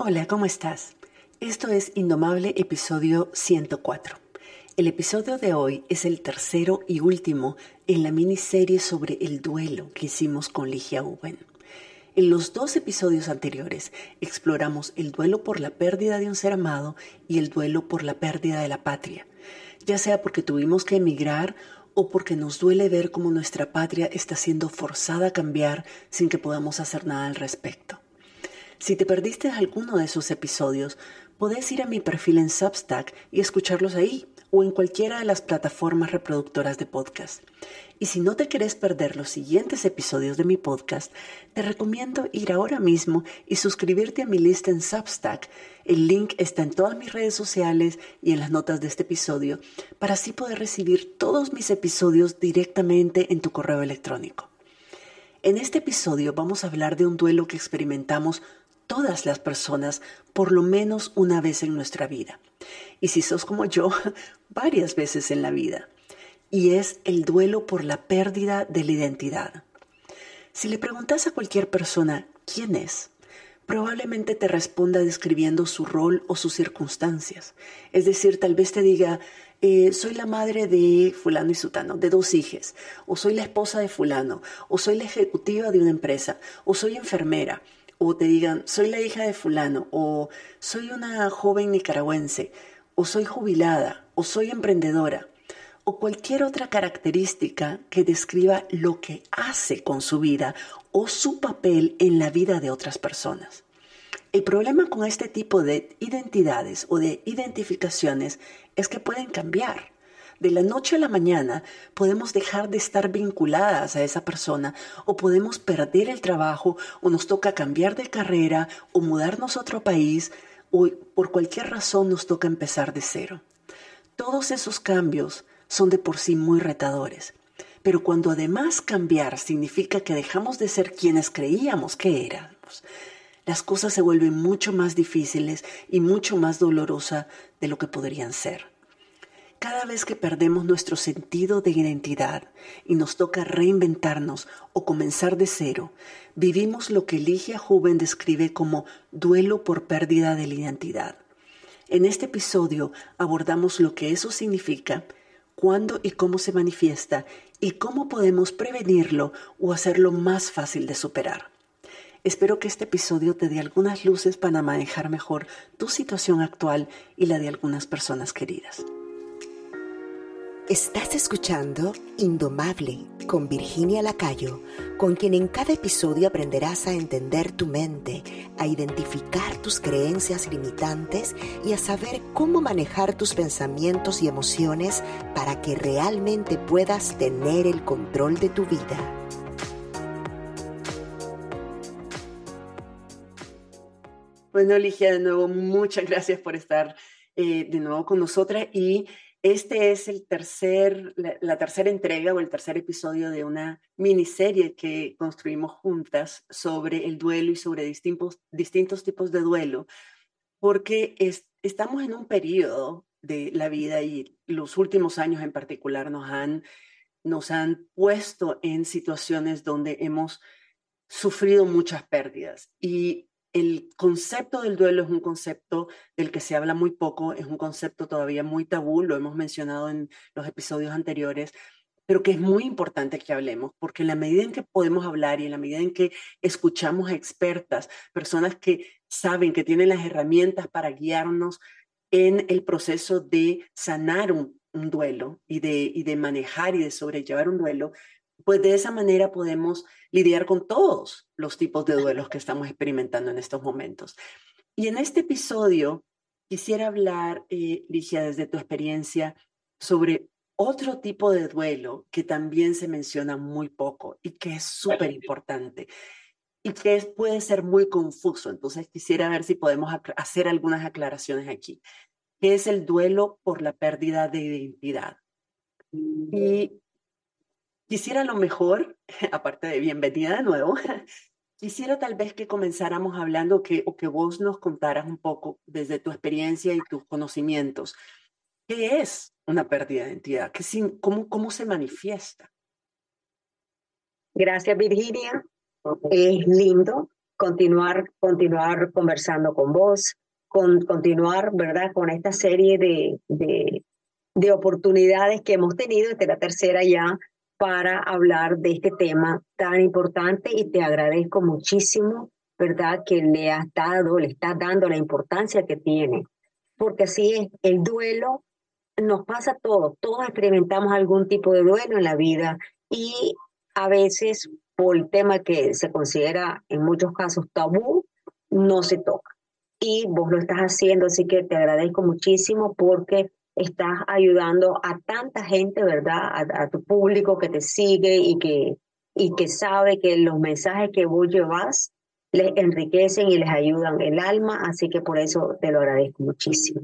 Hola, ¿cómo estás? Esto es Indomable episodio 104. El episodio de hoy es el tercero y último en la miniserie sobre el duelo que hicimos con Ligia Uben. En los dos episodios anteriores exploramos el duelo por la pérdida de un ser amado y el duelo por la pérdida de la patria, ya sea porque tuvimos que emigrar o porque nos duele ver cómo nuestra patria está siendo forzada a cambiar sin que podamos hacer nada al respecto. Si te perdiste alguno de esos episodios, podés ir a mi perfil en Substack y escucharlos ahí o en cualquiera de las plataformas reproductoras de podcast. Y si no te querés perder los siguientes episodios de mi podcast, te recomiendo ir ahora mismo y suscribirte a mi lista en Substack. El link está en todas mis redes sociales y en las notas de este episodio para así poder recibir todos mis episodios directamente en tu correo electrónico. En este episodio vamos a hablar de un duelo que experimentamos todas las personas por lo menos una vez en nuestra vida. Y si sos como yo, varias veces en la vida. Y es el duelo por la pérdida de la identidad. Si le preguntas a cualquier persona quién es, probablemente te responda describiendo su rol o sus circunstancias. Es decir, tal vez te diga, eh, soy la madre de fulano y sutano, de dos hijas, o soy la esposa de fulano, o soy la ejecutiva de una empresa, o soy enfermera, o te digan, soy la hija de fulano, o soy una joven nicaragüense, o soy jubilada, o soy emprendedora, o cualquier otra característica que describa lo que hace con su vida o su papel en la vida de otras personas. El problema con este tipo de identidades o de identificaciones es que pueden cambiar de la noche a la mañana podemos dejar de estar vinculadas a esa persona o podemos perder el trabajo o nos toca cambiar de carrera o mudarnos a otro país o por cualquier razón nos toca empezar de cero. Todos esos cambios son de por sí muy retadores. Pero cuando además cambiar significa que dejamos de ser quienes creíamos que éramos, las cosas se vuelven mucho más difíciles y mucho más dolorosas de lo que podrían ser. Cada vez que perdemos nuestro sentido de identidad y nos toca reinventarnos o comenzar de cero, vivimos lo que Ligia Joven describe como duelo por pérdida de la identidad. En este episodio abordamos lo que eso significa, cuándo y cómo se manifiesta y cómo podemos prevenirlo o hacerlo más fácil de superar. Espero que este episodio te dé algunas luces para manejar mejor tu situación actual y la de algunas personas queridas. Estás escuchando Indomable con Virginia Lacayo, con quien en cada episodio aprenderás a entender tu mente, a identificar tus creencias limitantes y a saber cómo manejar tus pensamientos y emociones para que realmente puedas tener el control de tu vida. Bueno, Ligia, de nuevo, muchas gracias por estar eh, de nuevo con nosotras y este es el tercer, la, tercera entrega o el tercer episodio de una miniserie que construimos juntas sobre el duelo y sobre distintos, distintos tipos de duelo, porque estamos en un periodo de la vida y los últimos años en particular nos han, nos han puesto en situaciones donde hemos sufrido muchas pérdidas. Y el concepto del duelo es un concepto del que se habla muy poco, es un concepto todavía muy tabú, lo hemos mencionado en los episodios anteriores, pero que es muy importante que hablemos, porque en la medida en que podemos hablar y en la medida en que escuchamos a expertas, personas que saben que tienen las herramientas para guiarnos en el proceso de sanar un, duelo y de, y de manejar y de sobrellevar un duelo, pues de esa manera podemos lidiar con todos los tipos de duelos que estamos experimentando en estos momentos. Y en este episodio quisiera hablar, eh, Ligia, desde tu experiencia, sobre otro tipo de duelo que también se menciona muy poco y que es súper importante y que puede ser muy confuso. Entonces quisiera ver si podemos hacer algunas aclaraciones aquí, que es el duelo por la pérdida de identidad. Y Quisiera lo mejor, aparte de bienvenida de nuevo, quisiera tal vez que comenzáramos hablando que, o que vos nos contaras un poco desde tu experiencia y tus conocimientos. ¿Qué es una pérdida de identidad? ¿Qué, cómo, ¿Cómo se manifiesta? Gracias, Virginia. Es lindo continuar, continuar conversando con vos, con, continuar, ¿verdad?, con esta serie de, de, de oportunidades que hemos tenido, esta es la tercera ya, para hablar de este tema tan importante y te agradezco muchísimo, ¿verdad?, que le has dado, le estás dando la importancia que tiene. Porque así es, el duelo nos pasa a todos, todos experimentamos algún tipo de duelo en la vida y a veces por el tema que se considera en muchos casos tabú, no se toca. Y vos lo estás haciendo, así que te agradezco muchísimo porque estás ayudando a tanta gente, ¿verdad? A, tu público que te sigue y que, y que sabe que los mensajes que vos llevas les enriquecen y les ayudan el alma, así que por eso te lo agradezco muchísimo.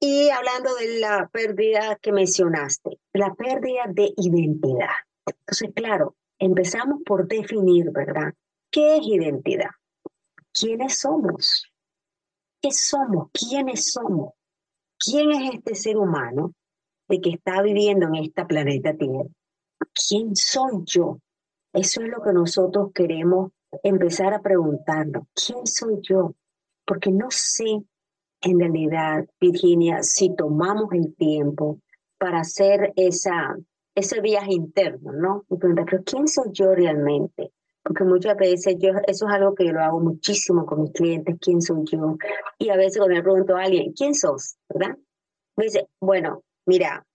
Y hablando de la pérdida que mencionaste, la pérdida de identidad. Entonces, claro, empezamos por definir, ¿verdad? ¿Qué es identidad? ¿Quiénes somos? ¿Qué somos? ¿Quiénes somos? ¿Quién es este ser humano de que está viviendo en esta planeta Tierra? ¿Quién soy yo? Eso es lo que nosotros queremos empezar a preguntarnos. ¿Quién soy yo? Porque no sé en realidad, Virginia, si tomamos el tiempo para hacer esa, ese viaje interno, ¿no? Y preguntar, pero ¿quién soy yo realmente? Porque muchas veces yo, eso es algo que yo lo hago muchísimo con mis clientes, ¿quién soy yo? Y a veces cuando me pregunto a alguien, ¿quién sos? Me dice, bueno, mira,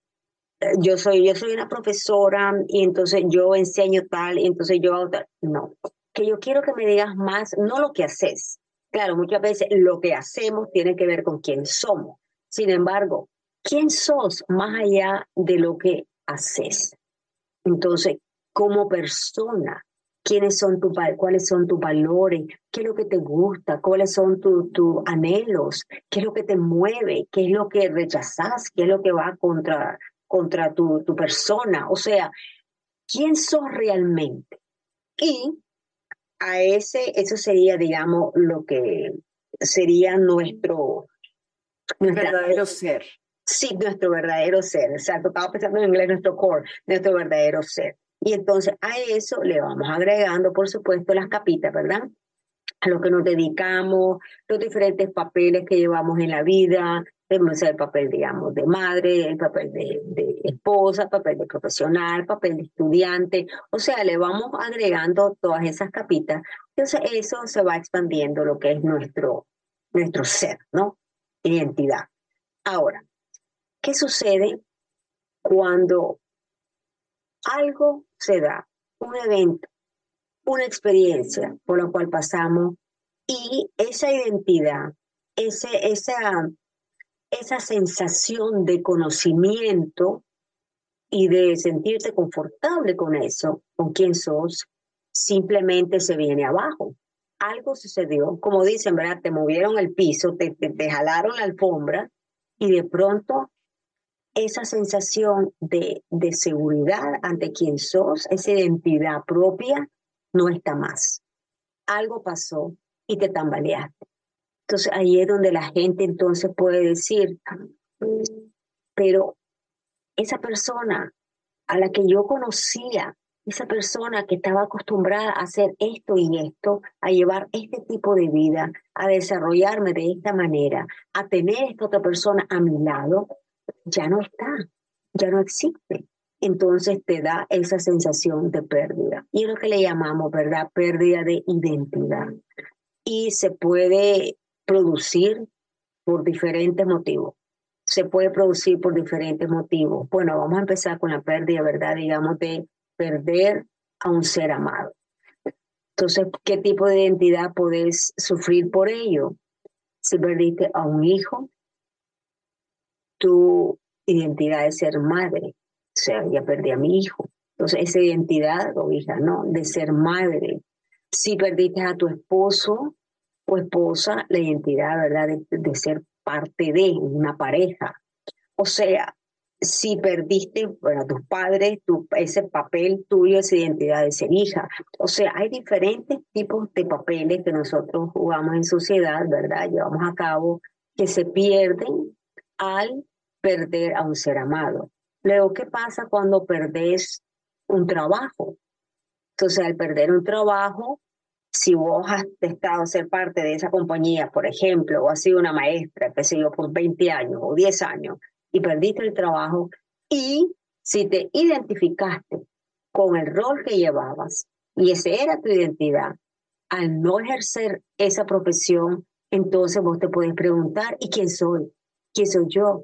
yo soy, yo soy una profesora y entonces yo enseño tal, y entonces yo hago tal. No, que yo quiero que me digas más, no lo que haces, Claro, muchas veces lo que hacemos tiene que ver con quién somos. Sin embargo, ¿quién sos más allá de lo que haces? Entonces, como persona, ¿quiénes son tu, cuáles son tus valores? ¿Qué es lo que te gusta? ¿Cuáles son tus anhelos? ¿Qué es lo que te mueve? ¿Qué es lo que rechazas? ¿Qué es lo que va contra, contra tu, tu persona? O sea, ¿quién sos realmente? Y a ese, eso sería, digamos, lo que sería nuestro, verdadero ser. Sí, nuestro verdadero ser, exacto. Estaba pensando en inglés, nuestro core, nuestro verdadero ser. Y entonces a eso le vamos agregando, por supuesto, las capitas, ¿verdad? A lo que nos dedicamos, los diferentes papeles que llevamos en la vida, el papel, digamos, de madre, el papel de, de, esposa, el papel de profesional, el papel de estudiante. O sea, le vamos agregando todas esas capitas. Entonces, eso se va expandiendo lo que es nuestro, nuestro ser, ¿no? Identidad. Ahora, ¿qué sucede cuando algo se da, un evento, una experiencia por la cual pasamos y esa identidad, ese, esa esa sensación de conocimiento y de sentirte confortable con eso, con quién sos, simplemente se viene abajo. Algo sucedió, como dicen, ¿verdad? Te movieron el piso, te, te, jalaron la alfombra y de pronto esa sensación de, de seguridad ante quién sos, esa identidad propia, no está más. Algo pasó y te tambaleaste. Entonces ahí es donde la gente entonces puede decir, pero esa persona a la que yo conocía, esa persona que estaba acostumbrada a hacer esto y esto, a llevar este tipo de vida, a desarrollarme de esta manera, a tener esta otra persona a mi lado, ya no está, ya no existe. Entonces te da esa sensación de pérdida. Y es lo que le llamamos, ¿verdad? Pérdida de identidad. Y se puede producir por diferentes motivos. Se puede producir por diferentes motivos. Bueno, vamos a empezar con la pérdida, ¿verdad? Digamos, de perder a un ser amado. Entonces, ¿qué tipo de identidad podés sufrir por ello? Si perdiste a un hijo, tu identidad de ser madre, o sea, ya perdí a mi hijo. Entonces, esa identidad, o hija, ¿no? De ser madre. Si perdiste a tu esposo, o esposa la identidad, ¿verdad?, de, ser parte de una pareja. O sea, si perdiste, bueno, tus padres, tu, ese papel tuyo, esa identidad de ser hija. O sea, hay diferentes tipos de papeles que nosotros jugamos en sociedad, ¿verdad? Llevamos a cabo que se pierden al perder a un ser amado. Luego, ¿qué pasa cuando perdés un trabajo? Entonces, al perder un trabajo, si vos has estado ser parte de esa compañía, por ejemplo, o has sido una maestra, qué sé por 20 años o 10 años y perdiste el trabajo y si te identificaste con el rol que llevabas y esa era tu identidad, al no ejercer esa profesión, entonces vos te puedes preguntar, ¿y quién soy? ¿Quién soy yo?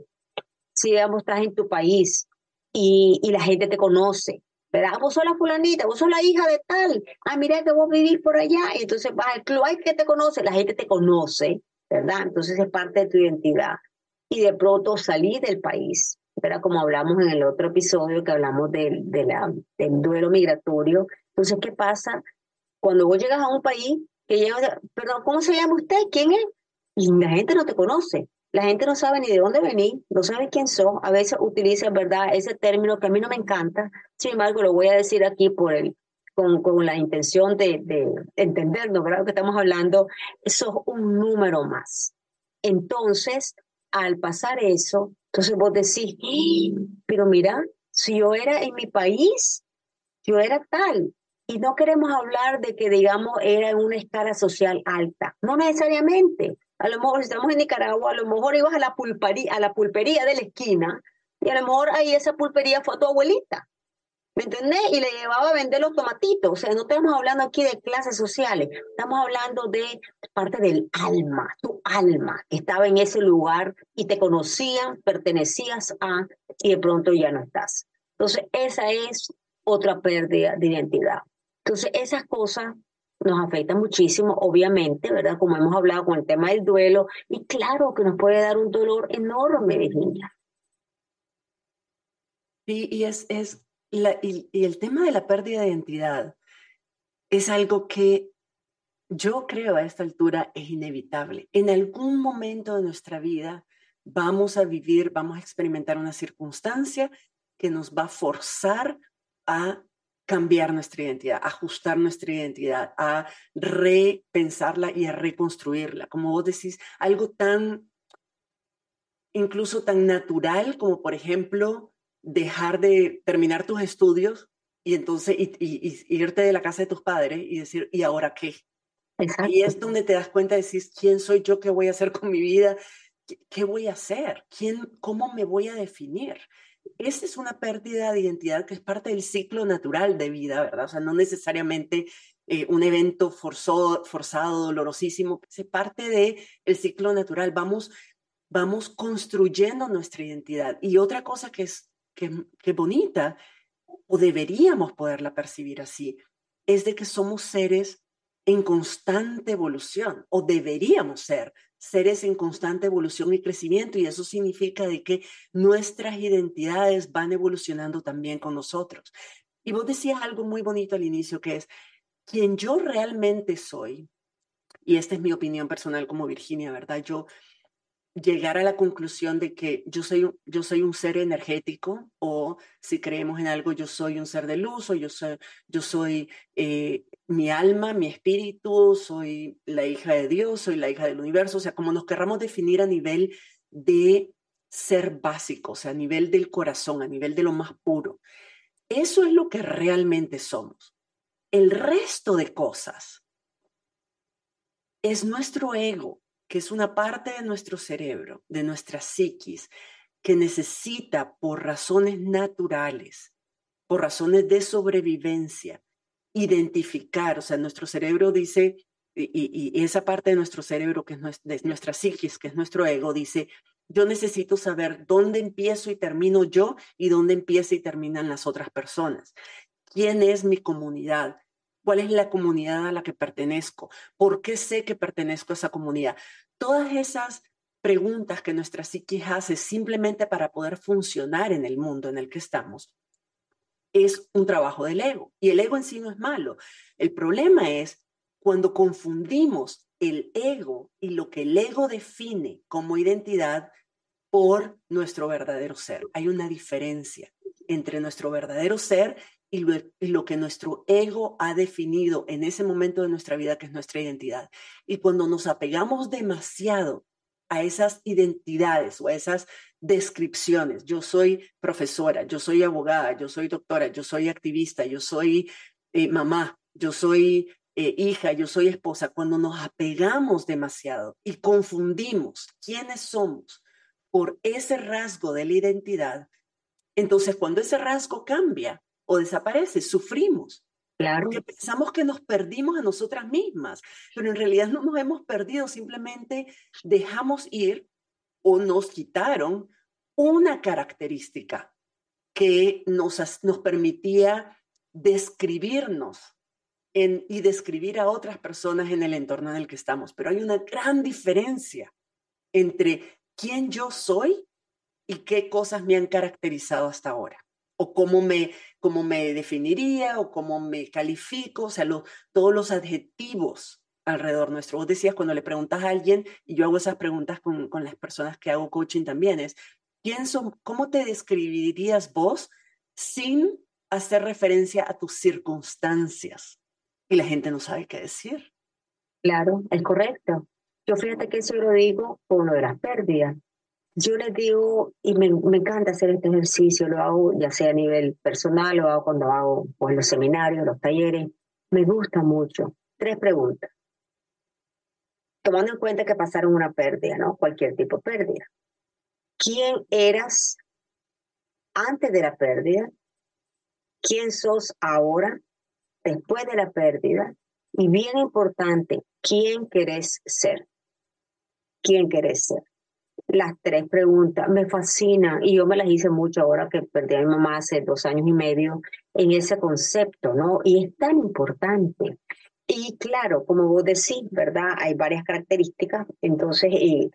Si, digamos, estás en tu país y, y la gente te conoce, ¿verdad? Vos sos la fulanita, vos sos la hija de tal, ah, mira que vos vivís por allá, y entonces vas al club, hay que te conoce, la gente te conoce, ¿verdad? Entonces es parte de tu identidad. Y de pronto salís del país, ¿verdad? Como hablamos en el otro episodio que hablamos del, de la, del duelo migratorio. Entonces, ¿qué pasa? Cuando vos llegas a un país, que llega, perdón, ¿cómo se llama usted? ¿Quién es? Y la gente no te conoce. La gente no sabe ni de dónde venís, no sabe quién sos. A veces utiliza, ¿verdad?, ese término que a mí no me encanta. Sin embargo, lo voy a decir aquí por el, con, con la intención de, de entendernos, ¿verdad? Lo que estamos hablando, sos un número más. Entonces, al pasar eso, entonces vos decís, ¡Ah! pero mira, si yo era en mi país, yo era tal. Y no queremos hablar de que, digamos, era en una escala social alta. No necesariamente. A lo mejor, si estamos en Nicaragua, a lo mejor ibas a la pulpería, a la pulpería de la esquina y a lo mejor ahí esa pulpería fue a tu abuelita. ¿Me entendés? Y le llevaba a vender los tomatitos. O sea, no estamos hablando aquí de clases sociales, estamos hablando de parte del alma, tu alma que estaba en ese lugar y te conocían, pertenecías a, y de pronto ya no estás. Entonces, esa es otra pérdida de identidad. Entonces, esas cosas nos afecta muchísimo, obviamente, ¿verdad? Como hemos hablado con el tema del duelo, y claro que nos puede dar un dolor enorme, Virginia. Sí, y, es, es la, y, y, el tema de la pérdida de identidad es algo que yo creo a esta altura es inevitable. En algún momento de nuestra vida vamos a vivir, vamos a experimentar una circunstancia que nos va a forzar a cambiar nuestra identidad, ajustar nuestra identidad, a repensarla y a reconstruirla. Como vos decís, algo tan, incluso tan natural como, por ejemplo, dejar de terminar tus estudios y entonces y, irte de la casa de tus padres y decir, ¿y ahora qué? Y es donde te das cuenta, decís, ¿quién soy yo? ¿Qué voy a hacer con mi vida? ¿Qué, qué voy a hacer? ¿Quién, ¿Cómo me voy a definir? Esa es una pérdida de identidad que es parte del ciclo natural de vida, ¿verdad? O sea, no necesariamente eh, un evento forzado, forzado, dolorosísimo, es parte del el ciclo natural. Vamos, vamos construyendo nuestra identidad. Y otra cosa que es que, que bonita, o deberíamos poderla percibir así, es de que somos seres en constante evolución, o deberíamos ser seres en constante evolución y crecimiento y eso significa de que nuestras identidades van evolucionando también con nosotros. Y vos decías algo muy bonito al inicio que es quien yo realmente soy, y esta es mi opinión personal como Virginia, ¿verdad? Yo llegar a la conclusión de que yo soy, yo soy un ser energético o si creemos en algo, yo soy un ser de luz o yo soy, yo soy eh, mi alma, mi espíritu, soy la hija de Dios, soy la hija del universo, o sea, como nos querramos definir a nivel de ser básico, o sea, a nivel del corazón, a nivel de lo más puro. Eso es lo que realmente somos. El resto de cosas es nuestro ego, que es una parte de nuestro cerebro, de nuestra psiquis, que necesita por razones naturales, por razones de sobrevivencia, identificar, o sea, nuestro cerebro dice, y, esa parte de nuestro cerebro que es nuestra, de psiquis, que es nuestro ego, dice, yo necesito saber dónde empiezo y termino yo y dónde empieza y terminan las otras personas. ¿Quién es mi comunidad? Cuál es la comunidad a la que pertenezco, por qué sé que pertenezco a esa comunidad. Todas esas preguntas que nuestra psique hace simplemente para poder funcionar en el mundo en el que estamos, es un trabajo del ego. Y el ego en sí no es malo. El problema es cuando confundimos el ego y lo que el ego define como identidad por nuestro verdadero ser. Hay una diferencia entre nuestro verdadero ser y lo, que nuestro ego ha definido en ese momento de nuestra vida, que es nuestra identidad. Y cuando nos apegamos demasiado a esas identidades o a esas descripciones, yo soy profesora, yo soy abogada, yo soy doctora, yo soy activista, yo soy eh, mamá, yo soy eh, hija, yo soy esposa, cuando nos apegamos demasiado y confundimos quiénes somos por ese rasgo de la identidad, entonces cuando ese rasgo cambia o desaparece, sufrimos. Claro. Porque pensamos que nos perdimos a nosotras mismas, pero en realidad no nos hemos perdido, simplemente dejamos ir o nos quitaron una característica que nos, nos permitía describirnos y describir a otras personas en el entorno en el que estamos. Pero hay una gran diferencia entre quién yo soy y qué cosas me han caracterizado hasta ahora, o cómo me, cómo me definiría, o cómo me califico, o sea, todos los adjetivos alrededor nuestro. Vos decías cuando le preguntas a alguien, y yo hago esas preguntas con, con las personas que hago coaching también, es, ¿quién son, ¿cómo te describirías vos sin hacer referencia a tus circunstancias? Y la gente no sabe qué decir. Claro, es correcto. Yo fíjate que eso lo digo con lo de las pérdidas. Yo les digo, y me, encanta hacer este ejercicio, lo hago ya sea a nivel personal, lo hago cuando hago pues, los seminarios, los talleres, me gusta mucho. Tres preguntas. Tomando en cuenta que pasaron una pérdida, ¿no? Cualquier tipo de pérdida. ¿Quién eras antes de la pérdida? ¿Quién sos ahora? después de la pérdida y bien importante, ¿quién querés ser? ¿Quién querés ser? Las tres preguntas me fascinan y yo me las hice mucho ahora que perdí a mi mamá hace dos años y medio en ese concepto, ¿no? Y es tan importante. Y claro, como vos decís, ¿verdad? Hay varias características, entonces, y,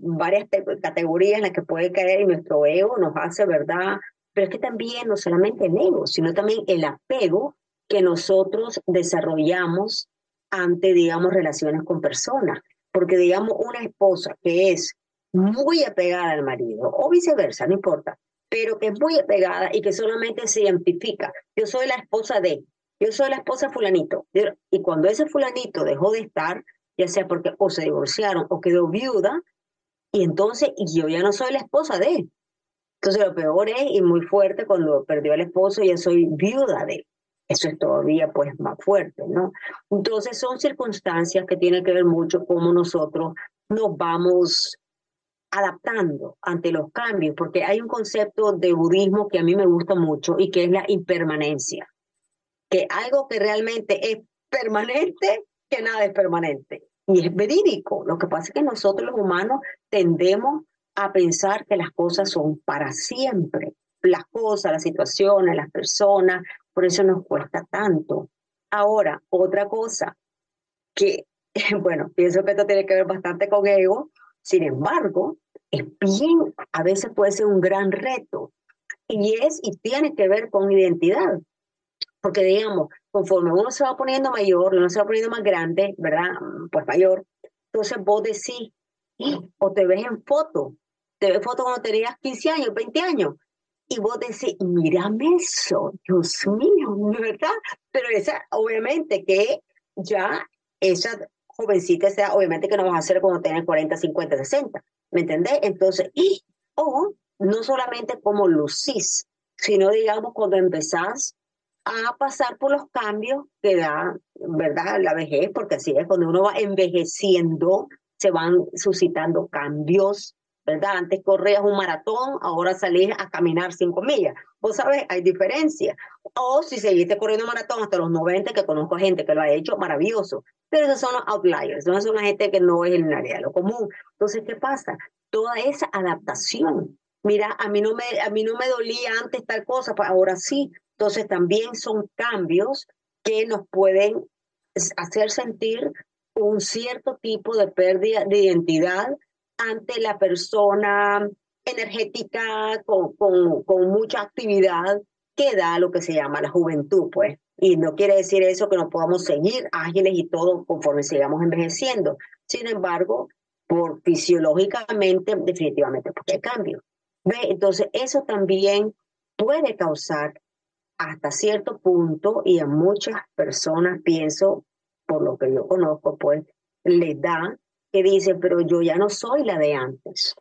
varias categorías en las que puede caer y nuestro ego nos hace, ¿verdad? Pero es que también no solamente el ego, sino también el apego que nosotros desarrollamos ante, digamos, relaciones con personas. Porque, digamos, una esposa que es muy apegada al marido, o viceversa, no importa, pero que es muy apegada y que solamente se identifica, yo soy la esposa de, yo soy la esposa fulanito. Y cuando ese fulanito dejó de estar, ya sea porque o se divorciaron o quedó viuda, y entonces yo ya no soy la esposa de. Entonces lo peor es, y muy fuerte, cuando perdió al esposo, ya soy viuda de eso es todavía pues más fuerte, ¿no? Entonces son circunstancias que tienen que ver mucho cómo nosotros nos vamos adaptando ante los cambios, porque hay un concepto de budismo que a mí me gusta mucho y que es la impermanencia, que algo que realmente es permanente, que nada es permanente. Y es verídico. Lo que pasa es que nosotros los humanos tendemos a pensar que las cosas son para siempre. Las cosas, las situaciones, las personas, por eso nos cuesta tanto. Ahora, otra cosa que, bueno, pienso que esto tiene que ver bastante con ego, sin embargo, es bien, a veces puede ser un gran reto y es y tiene que ver con identidad. Porque digamos, conforme uno se va poniendo mayor, uno se va poniendo más grande, ¿verdad? Pues mayor, entonces vos decís, o te ves en foto, te ves foto cuando tenías 15 años, 20 años, y vos decís, mírame eso, Dios mío, ¿verdad? Pero esa, obviamente que ya esa jovencita sea, obviamente que no vas a hacer cuando tengas 40, 50, 60, ¿me entendés? Entonces, y, o no solamente como lucís, sino digamos cuando empezás a pasar por los cambios que da, ¿verdad? La vejez, porque así es, cuando uno va envejeciendo, se van suscitando cambios ¿verdad? Antes corrías un maratón, ahora salís a caminar cinco millas. Vos sabés, hay diferencia. O si seguiste corriendo maratón hasta los 90, que conozco gente que lo ha hecho, maravilloso. Pero esos son los outliers, no son la gente que no es el área lo común. Entonces, ¿qué pasa? Toda esa adaptación. Mira, a mí no me, a mí no me dolía antes tal cosa, pues ahora sí. Entonces, también son cambios que nos pueden hacer sentir un cierto tipo de pérdida de identidad ante la persona energética con, con, con, mucha actividad que da lo que se llama la juventud, pues. Y no quiere decir eso que no podamos seguir ágiles y todo conforme sigamos envejeciendo. Sin embargo, por fisiológicamente, definitivamente, porque hay cambio. Entonces, eso también puede causar hasta cierto punto, y a muchas personas, pienso, por lo que yo conozco, pues, les da dice, pero yo ya no soy la de antes.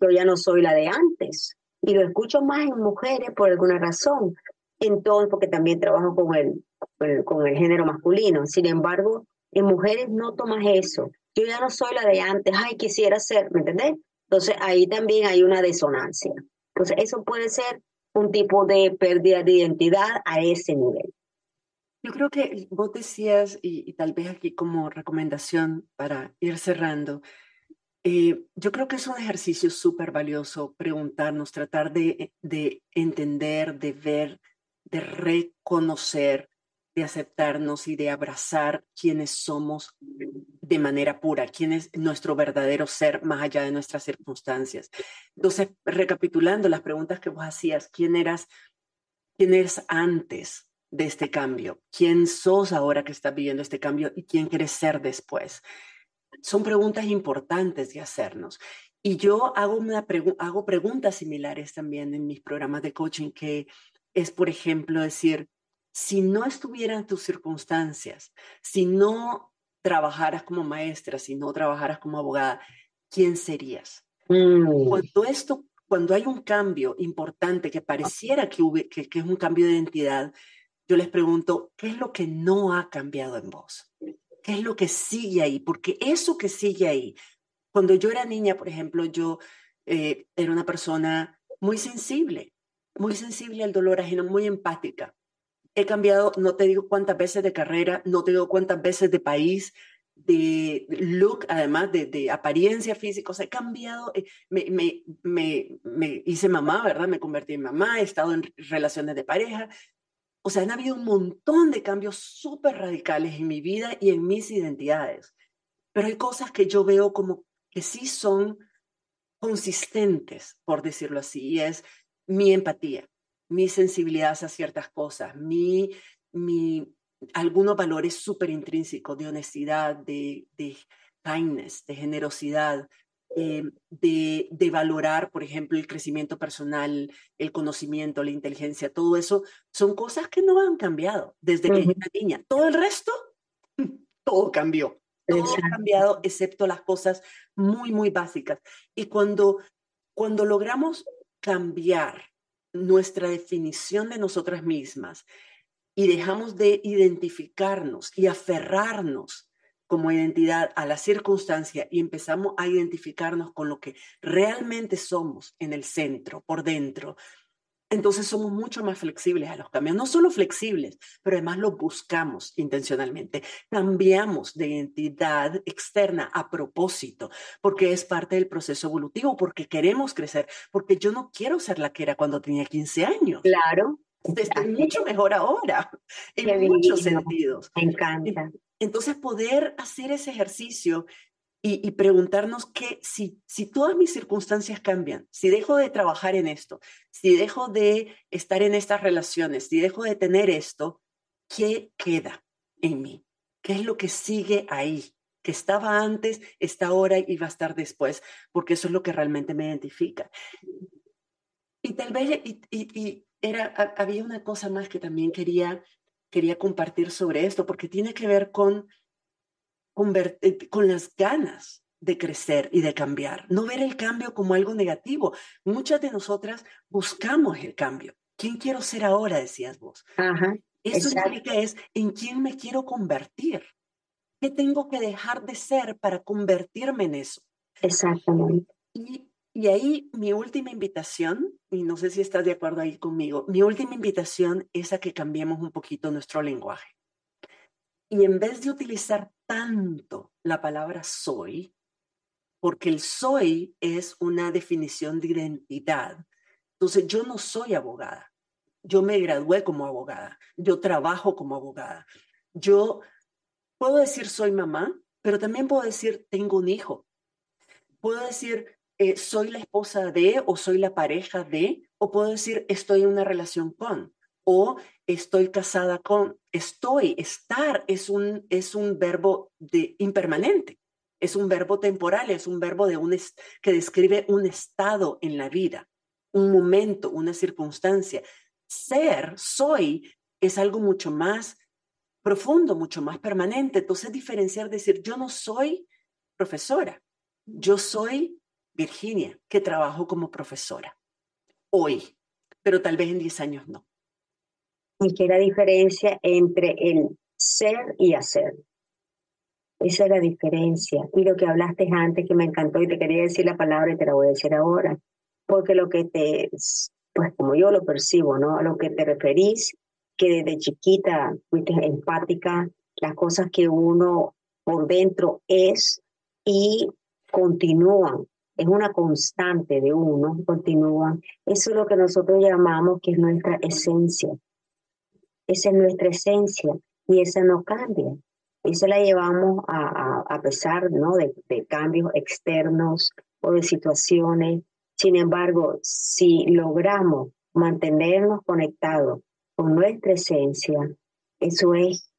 Yo ya no soy la de antes. Y lo escucho más en mujeres por alguna razón. Entonces, porque también trabajo con el, con el género masculino. Sin embargo, en mujeres no tomas eso. Yo ya no soy la de antes, ay, quisiera ser, ¿me entendés? Entonces ahí también hay una disonancia. Entonces eso puede ser un tipo de pérdida de identidad a ese nivel. Yo creo que vos decías, y, tal vez aquí como recomendación para ir cerrando, eh, yo creo que es un ejercicio súper valioso preguntarnos, tratar de, de entender, de ver, de reconocer de aceptarnos y de abrazar quienes somos de manera pura, quién es nuestro verdadero ser más allá de nuestras circunstancias. Entonces, recapitulando las preguntas que vos hacías, ¿quién eras, quién eres antes de este cambio? ¿Quién sos ahora que estás viviendo este cambio y quién quieres ser después? Son preguntas importantes de hacernos. Y yo hago, una hago preguntas similares también en mis programas de coaching, que es, por ejemplo, decir, si no estuvieran tus circunstancias, si no trabajaras como maestra, si no trabajaras como abogada, ¿quién serías? Mm. Cuando esto, cuando hay un cambio importante que pareciera que, que, que es un cambio de identidad, yo les pregunto, ¿qué es lo que no ha cambiado en vos? ¿Qué es lo que sigue ahí? Porque eso que sigue ahí, cuando yo era niña, por ejemplo, yo eh, era una persona muy sensible, muy sensible al dolor ajeno, muy empática he cambiado, no te digo cuántas veces de carrera, no te digo cuántas veces de país, de look, además de, de apariencia física, o sea, he cambiado, eh, me, hice mamá, ¿verdad? Me convertí en mamá, he estado en relaciones de pareja, o sea, han habido un montón de cambios súper radicales en mi vida y en mis identidades, pero hay cosas que yo veo como que sí son consistentes, por decirlo así, y es mi empatía mi sensibilidad hacia ciertas cosas, mi, mi, algunos valores súper intrínsecos de honestidad, de, de kindness, de generosidad, eh, de, de, valorar, por ejemplo, el crecimiento personal, el conocimiento, la inteligencia, todo eso, son cosas que no han cambiado desde que era niña. Todo el resto, todo cambió. Todo ha cambiado, excepto las cosas muy, muy básicas. Y cuando, cuando logramos cambiar nuestra definición de nosotras mismas y dejamos de identificarnos y aferrarnos como identidad a la circunstancia y empezamos a identificarnos con lo que realmente somos en el centro, por dentro, entonces somos mucho más flexibles a los cambios. No solo flexibles, pero además los buscamos intencionalmente. Cambiamos de identidad externa a propósito, porque es parte del proceso evolutivo, porque queremos crecer, porque yo no quiero ser la que era cuando tenía 15 años. Claro. Estoy mucho mejor ahora, en muchos sentidos. Me encanta. Entonces, poder hacer ese ejercicio y, preguntarnos que si, si todas mis circunstancias cambian, si dejo de trabajar en esto, si dejo de estar en estas relaciones, si dejo de tener esto, ¿qué queda en mí? ¿Qué es lo que sigue ahí? Que estaba antes, está ahora y va a estar después, porque eso es lo que realmente me identifica. Y tal vez, y, era, había una cosa más que también quería, quería compartir sobre esto, porque tiene que ver con eh, con las ganas de crecer y de cambiar, no ver el cambio como algo negativo. Muchas de nosotras buscamos el cambio. ¿Quién quiero ser ahora? Decías vos. Eso significa es en quién me quiero convertir. ¿Qué tengo que dejar de ser para convertirme en eso? Exactamente. Y, y ahí mi última invitación, y no sé si estás de acuerdo ahí conmigo, mi última invitación es a que cambiemos un poquito nuestro lenguaje. Y en vez de utilizar tanto la palabra soy, porque el soy es una definición de identidad. Entonces, yo no soy abogada. Yo me gradué como abogada. Yo trabajo como abogada. Yo puedo decir soy mamá, pero también puedo decir tengo un hijo. Puedo decir eh, soy la esposa de o soy la pareja de, o puedo decir estoy en una relación con o estoy casada con, estoy, estar es un, es un verbo de impermanente, es un verbo temporal, es un verbo de un que describe un estado en la vida, un momento, una circunstancia. Ser, soy, es algo mucho más profundo, mucho más permanente. Entonces, diferenciar, decir, yo no soy profesora, yo soy Virginia, que trabajo como profesora hoy, pero tal vez en 10 años no. y es la diferencia entre el ser y hacer. Esa es la diferencia. Y lo que hablaste antes, que me encantó y te quería decir la palabra y te la voy a decir ahora, porque lo que te, pues como yo lo percibo, ¿no? A lo que te referís, que desde chiquita fuiste empática, las cosas que uno por dentro es y continúan, es una constante de uno, continúan. Eso es lo que nosotros llamamos que es nuestra esencia. Esa es nuestra esencia y esa no cambia. Esa la llevamos a, a, pesar ¿no? de, de cambios externos o de situaciones. Sin embargo, si logramos mantenernos conectados con nuestra esencia, eso es,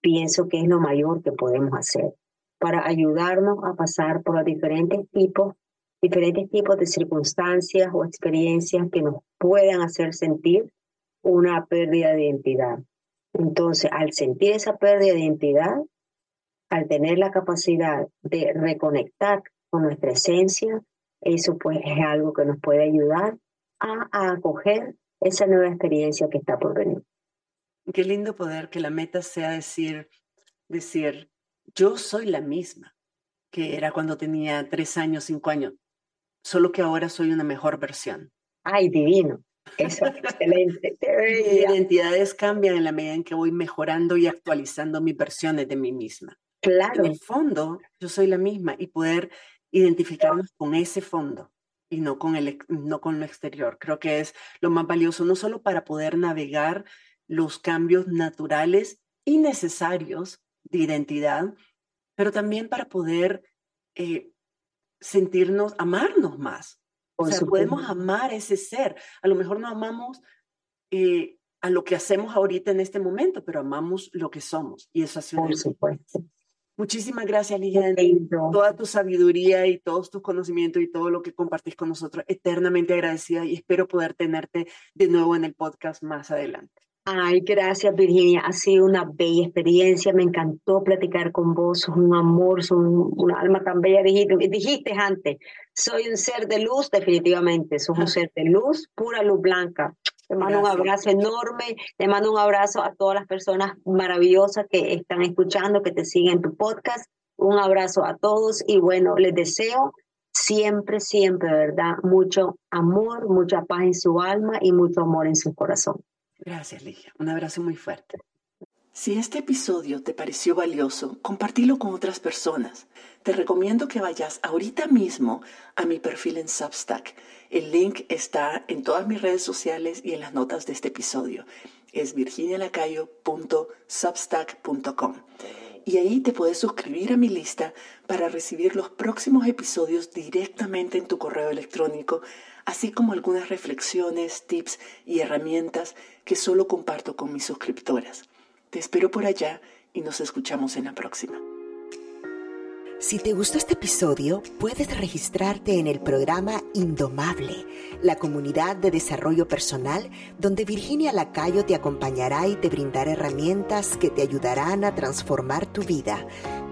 pienso que es lo mayor que podemos hacer para ayudarnos a pasar por los diferentes tipos, diferentes tipos de circunstancias o experiencias que nos puedan hacer sentir una pérdida de identidad. Entonces, al sentir esa pérdida de identidad, al tener la capacidad de reconectar con nuestra esencia, eso pues es algo que nos puede ayudar a, a acoger esa nueva experiencia que está por venir. Qué lindo poder que la meta sea decir, decir, yo soy la misma que era cuando tenía tres años, cinco años, solo que ahora soy una mejor versión. Ay, divino. Eso es excelente. Mis identidades cambian en la medida en que voy mejorando y actualizando mis versiones de mí misma. Claro. En el fondo, yo soy la misma y poder identificarnos con ese fondo y no con, el, no con lo exterior. Creo que es lo más valioso, no solo para poder navegar los cambios naturales y necesarios de identidad, pero también para poder eh, sentirnos, amarnos más. o sea, podemos amar ese ser. A lo mejor no amamos eh, a lo que hacemos ahorita en este momento, pero amamos lo que somos. Y eso ha sido. Por supuesto. Muchísimas gracias, Ligia. Toda tu sabiduría y todos tus conocimientos y todo lo que compartís con nosotros, eternamente agradecida y espero poder tenerte de nuevo en el podcast más adelante. Ay, gracias Virginia, ha sido una bella experiencia, me encantó platicar con vos, sos un amor, sos un, una alma tan bella, dijiste, dijiste antes, soy un ser de luz, definitivamente, sos un ser de luz, pura luz blanca, te mando un abrazo enorme, te mando un abrazo a todas las personas maravillosas que están escuchando, que te siguen en tu podcast. Un abrazo a todos y bueno, les deseo siempre, siempre, ¿verdad? Mucho amor, mucha paz en su alma y mucho amor en su corazón. Gracias, Ligia. Un abrazo muy fuerte. Si este episodio te pareció valioso, compartilo con otras personas. Te recomiendo que vayas ahorita mismo a mi perfil en Substack. El link está en todas mis redes sociales y en las notas de este episodio. Es virginialacayo.substack.com. Y ahí te puedes suscribir a mi lista para recibir los próximos episodios directamente en tu correo electrónico, así como algunas reflexiones, tips y herramientas que solo comparto con mis suscriptoras. Te espero por allá y nos escuchamos en la próxima. Si te gustó este episodio, puedes registrarte en el programa Indomable, la comunidad de desarrollo personal donde Virginia Lacayo te acompañará y te brindará herramientas que te ayudarán a transformar tu vida.